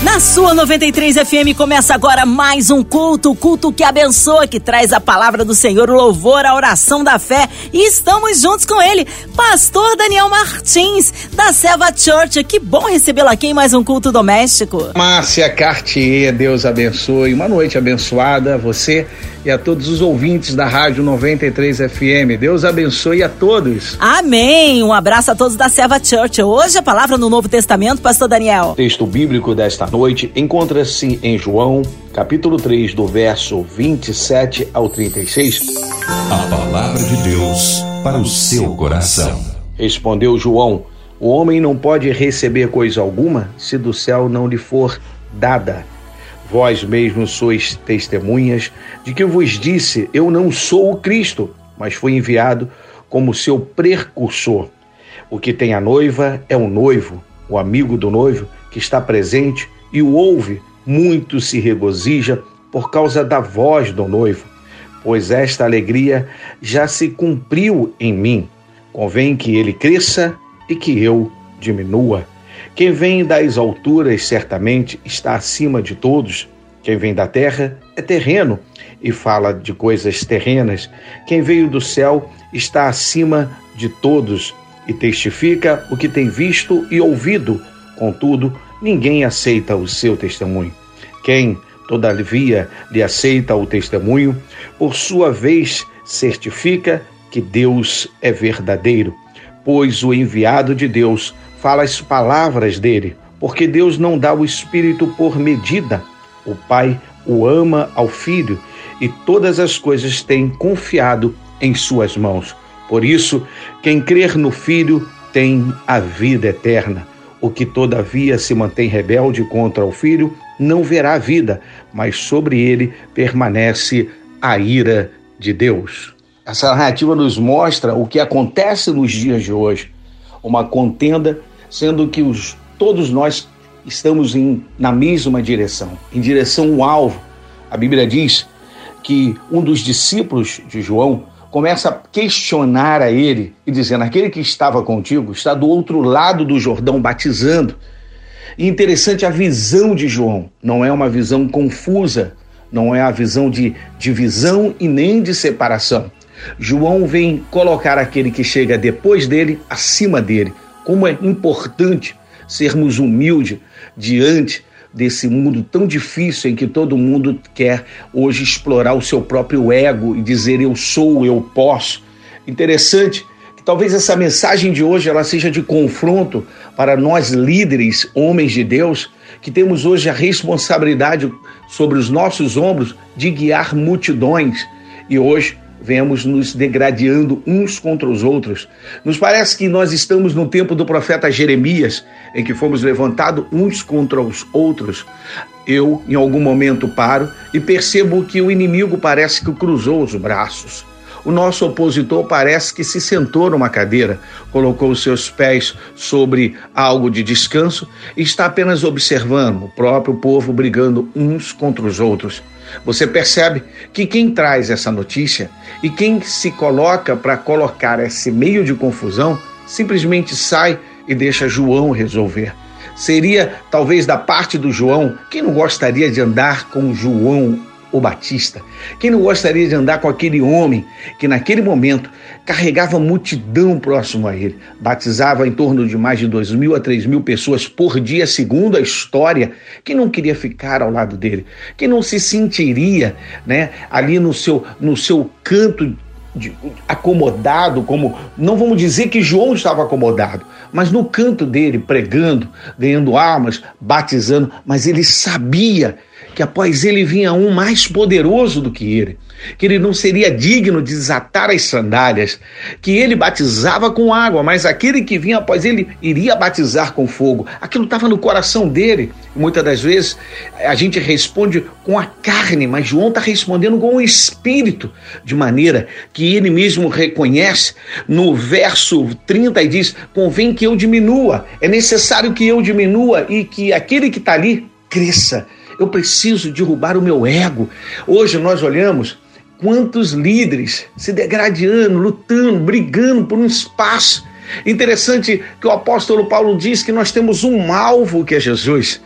Na sua 93 FM começa agora mais um culto, culto que abençoa, que traz a palavra do Senhor, o louvor, a oração da fé. E estamos juntos com ele, Pastor Daniel Martins, da Selva Church. Que bom recebê-lo aqui em mais um culto doméstico. Márcia Cartier, Deus abençoe. Uma noite abençoada você e a todos os ouvintes da Rádio 93 FM. Deus abençoe a todos. Amém. Um abraço a todos da Serva Church. Hoje a palavra no Novo Testamento, Pastor Daniel. O texto bíblico desta noite encontra-se em João, capítulo 3, do verso 27 ao 36. A palavra de Deus para o seu coração. Respondeu João: O homem não pode receber coisa alguma se do céu não lhe for dada. Vós mesmos sois testemunhas de que vos disse: Eu não sou o Cristo, mas fui enviado como seu precursor. O que tem a noiva é o noivo, o amigo do noivo, que está presente e o ouve, muito se regozija por causa da voz do noivo, pois esta alegria já se cumpriu em mim. Convém que ele cresça e que eu diminua. Quem vem das alturas certamente está acima de todos. Quem vem da terra é terreno e fala de coisas terrenas. Quem veio do céu está acima de todos e testifica o que tem visto e ouvido. Contudo, ninguém aceita o seu testemunho. Quem, todavia, lhe aceita o testemunho, por sua vez certifica que Deus é verdadeiro, pois o enviado de Deus fala as palavras dele, porque Deus não dá o Espírito por medida. O Pai o ama ao Filho e todas as coisas tem confiado em suas mãos. Por isso, quem crer no Filho tem a vida eterna. O que todavia se mantém rebelde contra o Filho não verá vida, mas sobre ele permanece a ira de Deus. Essa narrativa nos mostra o que acontece nos dias de hoje. Uma contenda sendo que os, todos nós estamos em, na mesma direção, em direção ao alvo. A Bíblia diz que um dos discípulos de João começa a questionar a ele e dizendo: aquele que estava contigo está do outro lado do Jordão batizando. E interessante a visão de João, não é uma visão confusa, não é a visão de divisão e nem de separação. João vem colocar aquele que chega depois dele acima dele, como é importante sermos humildes diante desse mundo tão difícil em que todo mundo quer hoje explorar o seu próprio ego e dizer eu sou, eu posso. Interessante que talvez essa mensagem de hoje ela seja de confronto para nós líderes, homens de Deus, que temos hoje a responsabilidade sobre os nossos ombros de guiar multidões. E hoje vemos nos degradando uns contra os outros. Nos parece que nós estamos no tempo do profeta Jeremias, em que fomos levantados uns contra os outros. Eu, em algum momento, paro e percebo que o inimigo parece que cruzou os braços. O nosso opositor parece que se sentou numa cadeira, colocou os seus pés sobre algo de descanso e está apenas observando o próprio povo brigando uns contra os outros. Você percebe que quem traz essa notícia e quem se coloca para colocar esse meio de confusão simplesmente sai e deixa João resolver. Seria talvez da parte do João, quem não gostaria de andar com João o Batista. Quem não gostaria de andar com aquele homem que naquele momento carregava multidão próximo a ele, batizava em torno de mais de dois mil a três mil pessoas por dia, segundo a história. Quem não queria ficar ao lado dele? Quem não se sentiria, né, ali no seu no seu canto de, acomodado, como não vamos dizer que João estava acomodado, mas no canto dele pregando, ganhando armas, batizando, mas ele sabia que após ele vinha um mais poderoso do que ele, que ele não seria digno de desatar as sandálias, que ele batizava com água, mas aquele que vinha após ele iria batizar com fogo. Aquilo estava no coração dele. muitas das vezes a gente responde com a carne, mas João está respondendo com o espírito, de maneira que ele mesmo reconhece no verso 30 e diz: Convém que eu diminua, é necessário que eu diminua e que aquele que está ali cresça Eu preciso derrubar o meu ego. Hoje nós olhamos quantos líderes se degradando, lutando, brigando por um espaço. Interessante que o apóstolo Paulo diz que nós temos um alvo que é Jesus.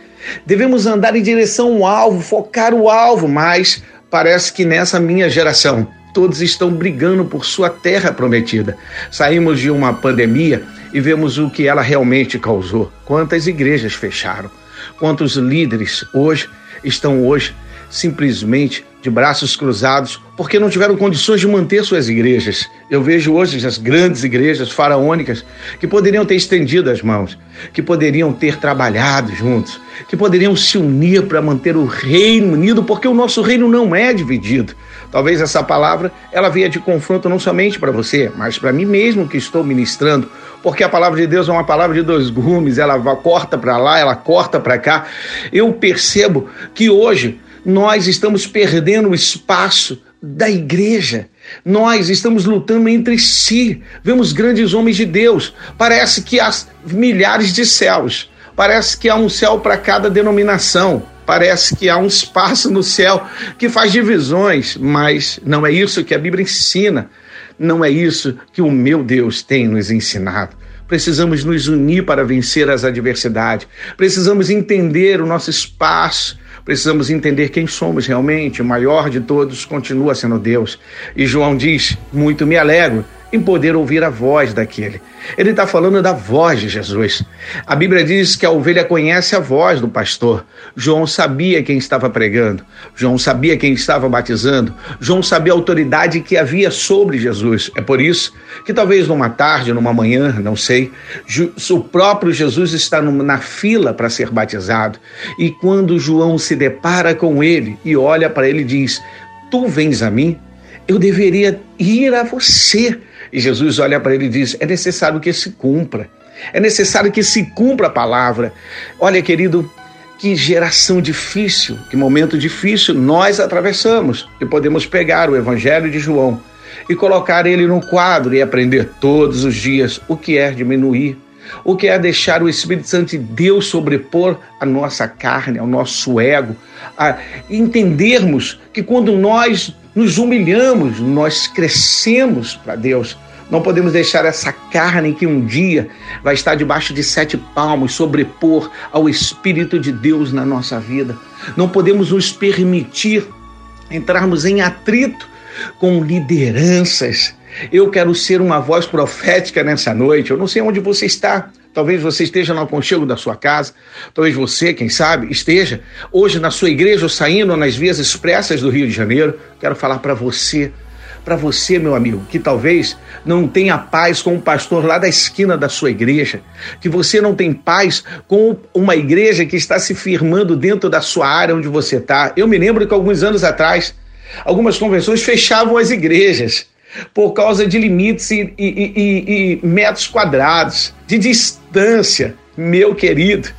Devemos andar em direção ao alvo, focar o alvo, mas parece que nessa minha geração todos estão brigando por sua terra prometida. Saímos de uma pandemia e vemos o que ela realmente causou. Quantas igrejas fecharam? Quantos líderes hoje estão hoje simplesmente de braços cruzados porque não tiveram condições de manter suas igrejas. Eu vejo hoje as grandes igrejas faraônicas que poderiam ter estendido as mãos, que poderiam ter trabalhado juntos, que poderiam se unir para manter o reino unido, porque o nosso reino não é dividido. Talvez essa palavra ela venha de confronto não somente para você, mas para mim mesmo que estou ministrando, porque a palavra de Deus é uma palavra de dois gumes, ela corta para lá, ela corta para cá. Eu percebo que hoje nós estamos perdendo o espaço da igreja. Nós estamos lutando entre si. Vemos grandes homens de Deus. Parece que há milhares de céus. Parece que há um céu para cada denominação. Parece que há um espaço no céu que faz divisões, mas não é isso que a Bíblia ensina. Não é isso que o meu Deus tem nos ensinado. Precisamos nos unir para vencer as adversidades. Precisamos entender o nosso espaço. Precisamos entender quem somos realmente. O maior de todos continua sendo Deus. E João diz: Muito me alegro em poder ouvir a voz daquele. Ele está falando da voz de Jesus. A Bíblia diz que a ovelha conhece a voz do pastor. João sabia quem estava pregando, João sabia quem estava batizando, João sabia a autoridade que havia sobre Jesus. É por isso que talvez numa tarde, numa manhã, não sei, o próprio Jesus está na fila para ser batizado. E quando João se depara com ele e olha para ele e diz: Tu vens a mim? Eu deveria ir a você e Jesus olha para ele e diz: é necessário que se cumpra. É necessário que se cumpra a palavra. Olha, querido, que geração difícil, que momento difícil nós atravessamos e podemos pegar o Evangelho de João e colocar ele no quadro e aprender todos os dias o que é diminuir, o que é deixar o Espírito Santo de Deus sobrepor a nossa carne, ao nosso ego, a entendermos que quando nós nos humilhamos, nós crescemos para Deus. Não podemos deixar essa carne que um dia vai estar debaixo de sete palmos sobrepor ao Espírito de Deus na nossa vida. Não podemos nos permitir entrarmos em atrito com lideranças. Eu quero ser uma voz profética nessa noite. Eu não sei onde você está. Talvez você esteja no aconchego da sua casa. Talvez você, quem sabe, esteja hoje na sua igreja ou saindo nas vias expressas do Rio de Janeiro. Quero falar para você para você, meu amigo, que talvez não tenha paz com o pastor lá da esquina da sua igreja, que você não tem paz com uma igreja que está se firmando dentro da sua área onde você está. Eu me lembro que alguns anos atrás, algumas convenções fechavam as igrejas por causa de limites e, e, e, e metros quadrados, de distância, meu querido.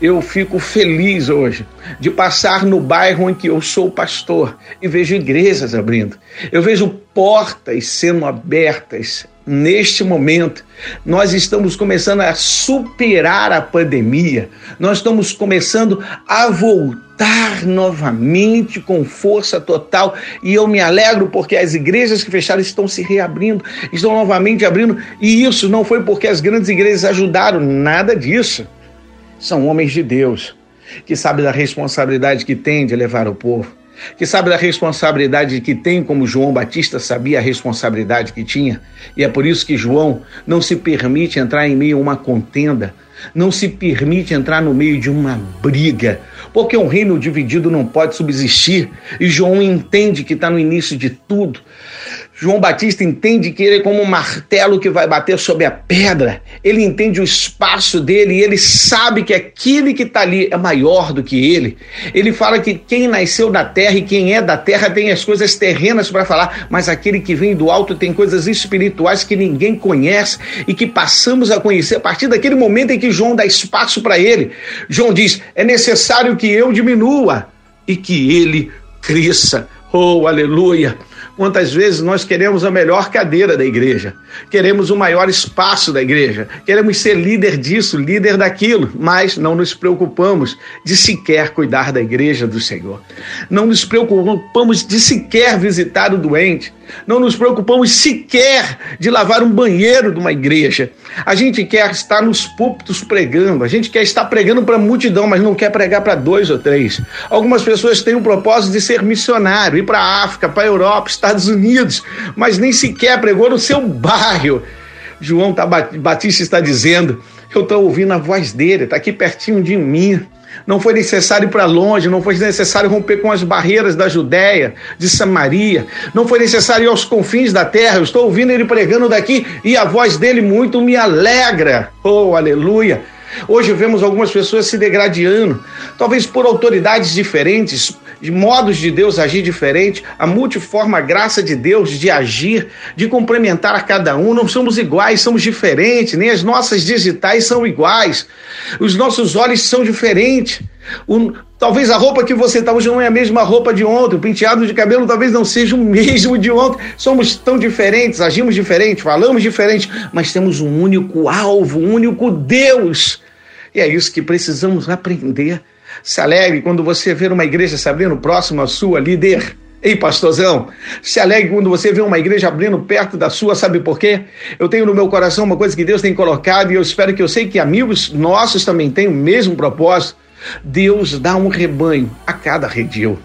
Eu fico feliz hoje de passar no bairro em que eu sou pastor e vejo igrejas abrindo. Eu vejo portas sendo abertas. Neste momento, nós estamos começando a superar a pandemia, nós estamos começando a voltar novamente com força total. E eu me alegro porque as igrejas que fecharam estão se reabrindo, estão novamente abrindo. E isso não foi porque as grandes igrejas ajudaram, nada disso. São homens de Deus, que sabem da responsabilidade que tem de levar o povo, que sabe da responsabilidade que tem, como João Batista sabia a responsabilidade que tinha. E é por isso que João não se permite entrar em meio a uma contenda, não se permite entrar no meio de uma briga, porque um reino dividido não pode subsistir. E João entende que está no início de tudo. João Batista entende que ele é como um martelo que vai bater sobre a pedra. Ele entende o espaço dele e ele sabe que aquele que está ali é maior do que ele. Ele fala que quem nasceu da terra e quem é da terra tem as coisas terrenas para falar, mas aquele que vem do alto tem coisas espirituais que ninguém conhece e que passamos a conhecer a partir daquele momento em que João dá espaço para ele. João diz: é necessário que eu diminua e que ele cresça. Oh, aleluia! Quantas vezes nós queremos a melhor cadeira da igreja, queremos o maior espaço da igreja, queremos ser líder disso, líder daquilo, mas não nos preocupamos de sequer cuidar da igreja do Senhor. Não nos preocupamos de sequer visitar o doente, não nos preocupamos sequer de lavar um banheiro de uma igreja. A gente quer estar nos púlpitos pregando, a gente quer estar pregando para a multidão, mas não quer pregar para dois ou três. Algumas pessoas têm o propósito de ser missionário, ir para a África, para a Europa, Estados Unidos, mas nem sequer pregou no seu bairro. João Batista está dizendo: Eu estou ouvindo a voz dele, está aqui pertinho de mim. Não foi necessário ir para longe, não foi necessário romper com as barreiras da Judéia, de Samaria, não foi necessário ir aos confins da terra. Eu estou ouvindo ele pregando daqui e a voz dele muito me alegra. Oh, aleluia! Hoje vemos algumas pessoas se degradando, talvez por autoridades diferentes, modos de Deus agir diferente, a multiforme graça de Deus de agir, de complementar a cada um. Não somos iguais, somos diferentes, nem as nossas digitais são iguais. Os nossos olhos são diferentes. O, talvez a roupa que você está hoje não é a mesma roupa de ontem, o penteado de cabelo talvez não seja o mesmo de ontem. Somos tão diferentes, agimos diferente, falamos diferente, mas temos um único alvo, um único Deus. E é isso que precisamos aprender se alegre quando você vê uma igreja se abrindo próximo à sua, líder. Ei, pastorzão, se alegre quando você vê uma igreja abrindo perto da sua, sabe por quê? Eu tenho no meu coração uma coisa que Deus tem colocado e eu espero que eu sei que amigos nossos também têm o mesmo propósito. Deus dá um rebanho a cada redil.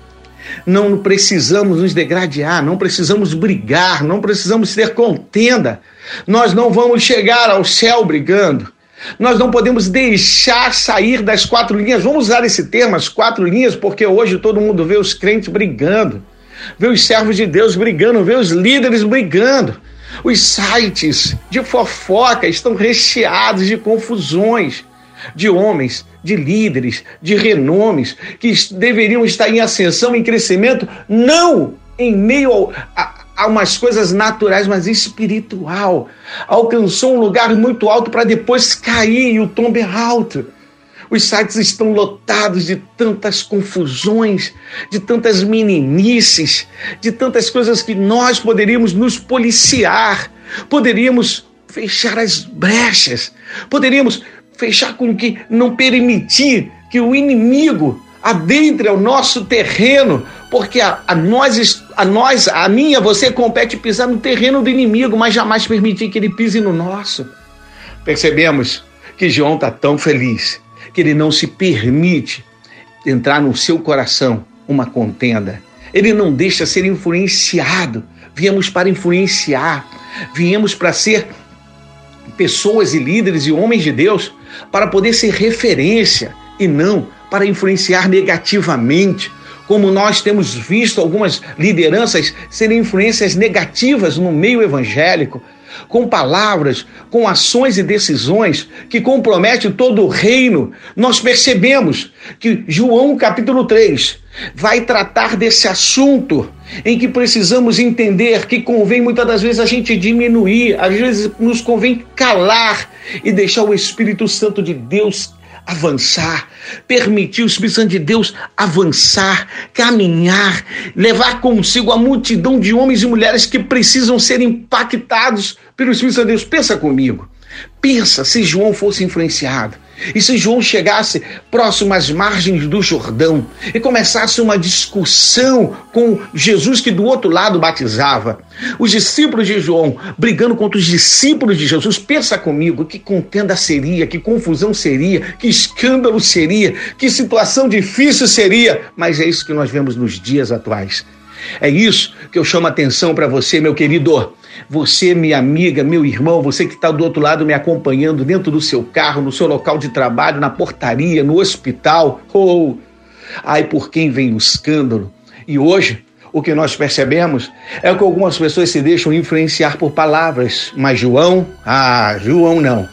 Não precisamos nos degradar, não precisamos brigar, não precisamos ter contenda. Nós não vamos chegar ao céu brigando. Nós não podemos deixar sair das quatro linhas. Vamos usar esse termo, as quatro linhas, porque hoje todo mundo vê os crentes brigando, vê os servos de Deus brigando, vê os líderes brigando. Os sites de fofoca estão recheados de confusões de homens, de líderes, de renomes que deveriam estar em ascensão, em crescimento, não em meio a, a umas coisas naturais, mas espiritual. Alcançou um lugar muito alto para depois cair e o tombo é alto. Os sites estão lotados de tantas confusões, de tantas meninices, de tantas coisas que nós poderíamos nos policiar, poderíamos fechar as brechas, poderíamos fechar com que não permitir que o inimigo adentre ao nosso terreno, porque a, a, nós, a nós, a minha, você compete pisar no terreno do inimigo, mas jamais permitir que ele pise no nosso. Percebemos que João está tão feliz que ele não se permite entrar no seu coração uma contenda. Ele não deixa ser influenciado. Viemos para influenciar, viemos para ser pessoas e líderes e homens de Deus para poder ser referência e não para influenciar negativamente, como nós temos visto algumas lideranças serem influências negativas no meio evangélico, com palavras, com ações e decisões que comprometem todo o reino. Nós percebemos que João capítulo 3 vai tratar desse assunto em que precisamos entender que convém muitas das vezes a gente diminuir, às vezes nos convém calar e deixar o Espírito Santo de Deus avançar, permitir o Espírito Santo de Deus avançar, caminhar, levar consigo a multidão de homens e mulheres que precisam ser impactados pelo Espírito Santo de Deus. Pensa comigo. Pensa se João fosse influenciado. E se João chegasse próximo às margens do Jordão e começasse uma discussão com Jesus que do outro lado batizava, os discípulos de João brigando contra os discípulos de Jesus, pensa comigo que contenda seria, que confusão seria, que escândalo seria, que situação difícil seria, mas é isso que nós vemos nos dias atuais. É isso que eu chamo a atenção para você, meu querido. Você, minha amiga, meu irmão, você que está do outro lado me acompanhando dentro do seu carro, no seu local de trabalho, na portaria, no hospital. Ou, oh, ai, por quem vem o escândalo? E hoje, o que nós percebemos é que algumas pessoas se deixam influenciar por palavras, mas João, ah, João não.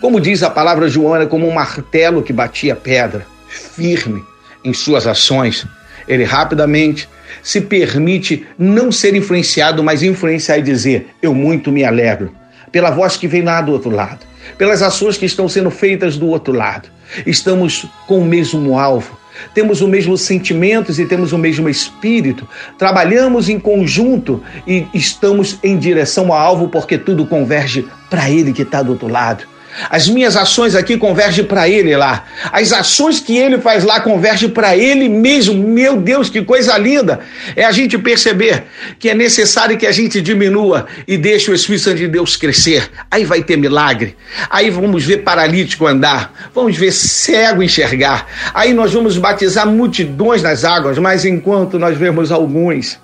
Como diz a palavra, João era como um martelo que batia pedra, firme em suas ações. Ele rapidamente se permite não ser influenciado, mas influenciar e dizer: Eu muito me alegro. Pela voz que vem lá do outro lado, pelas ações que estão sendo feitas do outro lado. Estamos com o mesmo alvo, temos o mesmo sentimentos e temos o mesmo espírito, trabalhamos em conjunto e estamos em direção ao alvo porque tudo converge para Ele que está do outro lado. As minhas ações aqui convergem para ele lá. As ações que ele faz lá convergem para ele mesmo. Meu Deus, que coisa linda! É a gente perceber que é necessário que a gente diminua e deixe o Espírito Santo de Deus crescer. Aí vai ter milagre. Aí vamos ver paralítico andar. Vamos ver cego enxergar. Aí nós vamos batizar multidões nas águas, mas enquanto nós vemos alguns,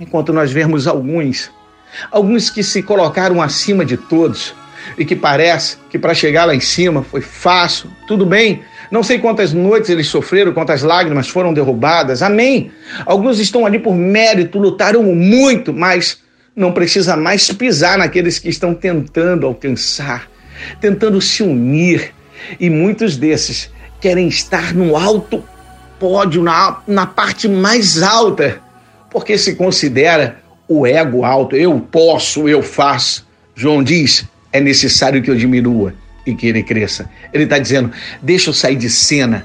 enquanto nós vemos alguns, alguns que se colocaram acima de todos, e que parece que para chegar lá em cima foi fácil, tudo bem. Não sei quantas noites eles sofreram, quantas lágrimas foram derrubadas, amém. Alguns estão ali por mérito, lutaram muito, mas não precisa mais pisar naqueles que estão tentando alcançar, tentando se unir. E muitos desses querem estar no alto pódio, na, na parte mais alta, porque se considera o ego alto. Eu posso, eu faço. João diz: é necessário que eu diminua e que ele cresça. Ele está dizendo: deixa eu sair de cena,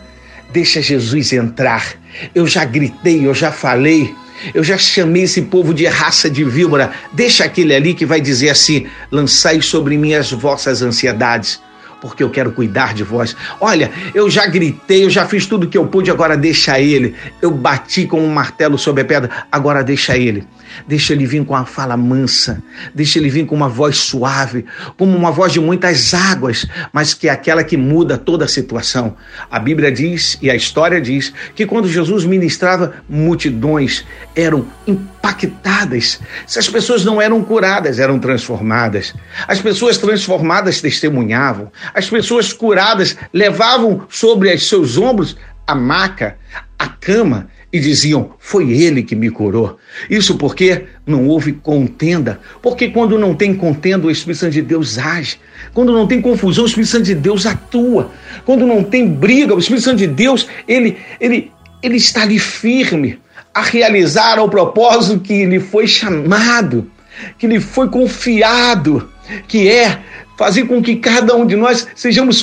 deixa Jesus entrar. Eu já gritei, eu já falei, eu já chamei esse povo de raça de víbora. Deixa aquele ali que vai dizer assim: lançai sobre mim as vossas ansiedades porque eu quero cuidar de vós. Olha, eu já gritei, eu já fiz tudo que eu pude, agora deixa ele. Eu bati com um martelo sobre a pedra, agora deixa ele. Deixa ele vir com uma fala mansa, deixa ele vir com uma voz suave, como uma voz de muitas águas, mas que é aquela que muda toda a situação. A Bíblia diz e a história diz que quando Jesus ministrava, multidões eram impactadas. Se as pessoas não eram curadas, eram transformadas. As pessoas transformadas testemunhavam. As pessoas curadas levavam sobre os seus ombros a maca, a cama e diziam: Foi ele que me curou. Isso porque não houve contenda. Porque quando não tem contenda, o Espírito Santo de Deus age. Quando não tem confusão, o Espírito Santo de Deus atua. Quando não tem briga, o Espírito Santo de Deus, ele, ele, ele está ali firme a realizar o propósito que lhe foi chamado, que lhe foi confiado, que é fazer com que cada um de nós sejamos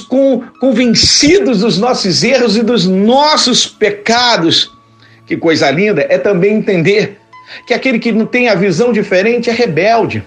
convencidos dos nossos erros e dos nossos pecados que coisa linda, é também entender que aquele que não tem a visão diferente é rebelde.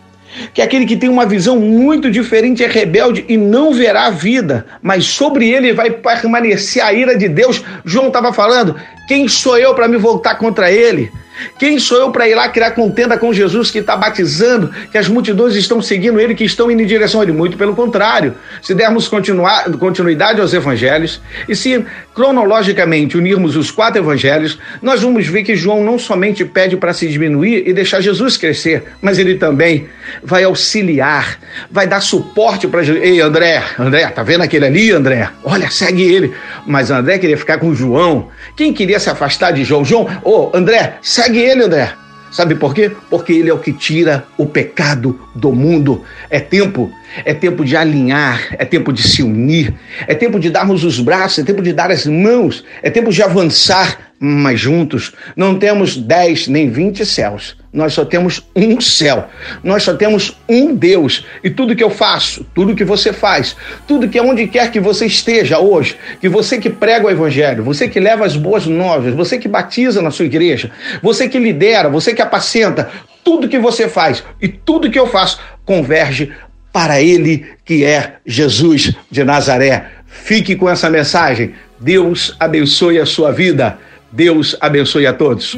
Que aquele que tem uma visão muito diferente é rebelde e não verá a vida, mas sobre ele vai permanecer a ira de Deus. João estava falando: quem sou eu para me voltar contra ele? Quem sou eu para ir lá criar contenda com Jesus que está batizando, que as multidões estão seguindo ele, que estão indo em direção a ele? Muito pelo contrário. Se dermos continuar, continuidade aos evangelhos e se cronologicamente unirmos os quatro evangelhos, nós vamos ver que João não somente pede para se diminuir e deixar Jesus crescer, mas ele também vai auxiliar, vai dar suporte para Jesus. Ei, André, André, tá vendo aquele ali, André? Olha, segue ele. Mas André queria ficar com João. Quem queria se afastar de João? João, ô, oh, André, segue Segue ele, André. Sabe por quê? Porque ele é o que tira o pecado do mundo. É tempo, é tempo de alinhar, é tempo de se unir, é tempo de darmos os braços, é tempo de dar as mãos, é tempo de avançar, mas juntos. Não temos dez nem vinte céus, nós só temos um céu, nós só temos um Deus. E tudo que eu faço, tudo que você faz, tudo que onde quer que você esteja hoje, que você que prega o Evangelho, você que leva as boas novas, você que batiza na sua igreja, você que lidera, você que apacenta, tudo que você faz e tudo que eu faço converge para Ele que é Jesus de Nazaré. Fique com essa mensagem. Deus abençoe a sua vida. Deus abençoe a todos.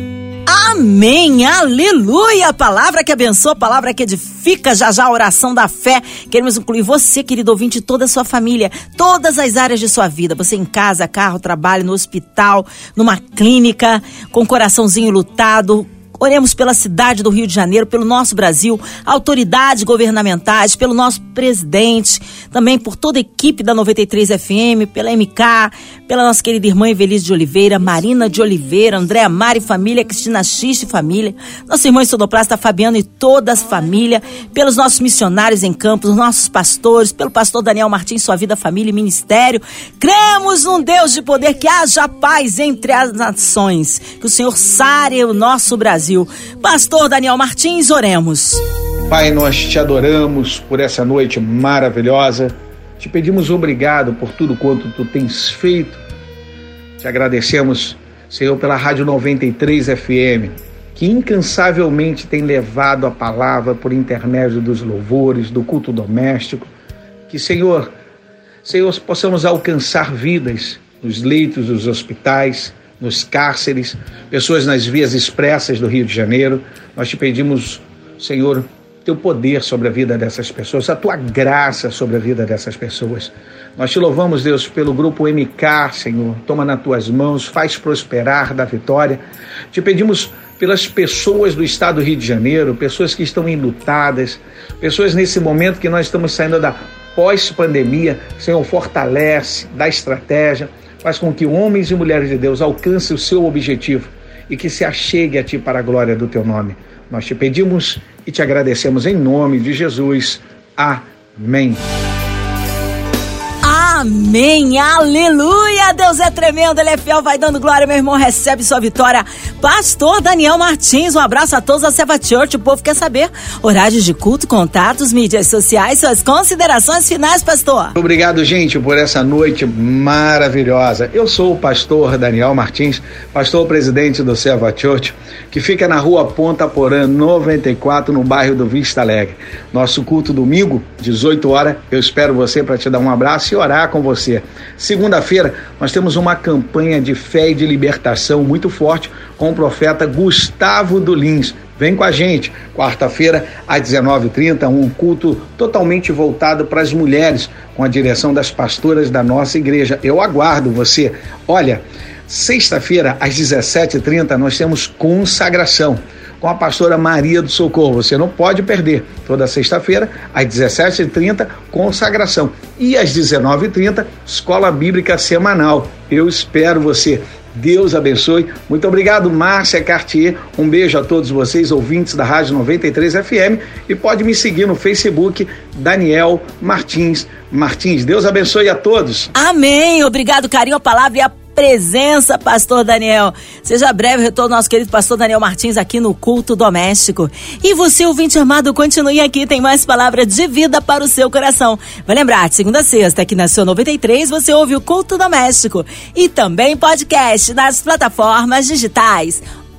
Amém, aleluia! A palavra que abençoa, a palavra que edifica, já já a oração da fé. Queremos incluir você, querido ouvinte, toda a sua família, todas as áreas de sua vida. Você em casa, carro, trabalho, no hospital, numa clínica, com coraçãozinho lutado, Oremos pela cidade do Rio de Janeiro, pelo nosso Brasil, autoridades governamentais, pelo nosso presidente, também por toda a equipe da 93 FM, pela MK, pela nossa querida irmã Evelise de Oliveira, Marina de Oliveira, Andréa Mari família, Cristina Xiste família, nossa irmã sonoplasta Fabiano e toda a família, pelos nossos missionários em campos, nossos pastores, pelo pastor Daniel Martins, sua vida, família e ministério. Cremos num Deus de poder que haja paz entre as nações, que o Senhor sare o nosso Brasil Brasil. Pastor Daniel Martins, oremos. Pai, nós te adoramos por essa noite maravilhosa. Te pedimos obrigado por tudo quanto tu tens feito Te agradecemos, Senhor, pela Rádio 93 FM, que incansavelmente tem levado a palavra por intermédio dos louvores, do culto doméstico. Que, Senhor, Senhor, possamos alcançar vidas nos leitos dos hospitais, nos cárceres, pessoas nas vias expressas do Rio de Janeiro. Nós te pedimos, Senhor, teu poder sobre a vida dessas pessoas, a tua graça sobre a vida dessas pessoas. Nós te louvamos, Deus, pelo grupo MK, Senhor. Toma nas tuas mãos, faz prosperar da vitória. Te pedimos pelas pessoas do estado do Rio de Janeiro, pessoas que estão enlutadas, pessoas nesse momento que nós estamos saindo da pós-pandemia. Senhor, fortalece, dá estratégia, faz com que homens e mulheres de Deus alcancem o seu objetivo e que se achegue a Ti para a glória do Teu nome. Nós te pedimos e te agradecemos em nome de Jesus. Amém. Amém, aleluia, Deus é tremendo, Ele é fiel, vai dando glória, meu irmão, recebe sua vitória. Pastor Daniel Martins, um abraço a todos da Seva Church, o povo quer saber horários de culto, contatos, mídias sociais, suas considerações finais, pastor. Obrigado, gente, por essa noite maravilhosa. Eu sou o pastor Daniel Martins, pastor presidente do Seva Church, que fica na rua Ponta Porã, 94, no bairro do Vista Alegre. Nosso culto domingo, 18 horas, eu espero você para te dar um abraço e orar com você. Segunda-feira, nós temos uma campanha de fé e de libertação muito forte com o profeta Gustavo Dulins. Vem com a gente, quarta-feira, às 19h30, um culto totalmente voltado para as mulheres, com a direção das pastoras da nossa igreja. Eu aguardo você. Olha, sexta-feira, às 17h30, nós temos consagração com a pastora Maria do Socorro. Você não pode perder. Toda sexta-feira, às 17h30, consagração. E às 19h30, escola bíblica semanal. Eu espero você. Deus abençoe. Muito obrigado, Márcia Cartier. Um beijo a todos vocês, ouvintes da Rádio 93 FM. E pode me seguir no Facebook, Daniel Martins Martins. Deus abençoe a todos. Amém. Obrigado, carinho, a palavra e a presença, pastor Daniel. Seja breve retorno nosso querido pastor Daniel Martins aqui no culto doméstico. E você, ouvinte amado, continue aqui, tem mais palavra de vida para o seu coração. Vai lembrar, de segunda a sexta, aqui na sua 93, você ouve o culto doméstico e também podcast nas plataformas digitais.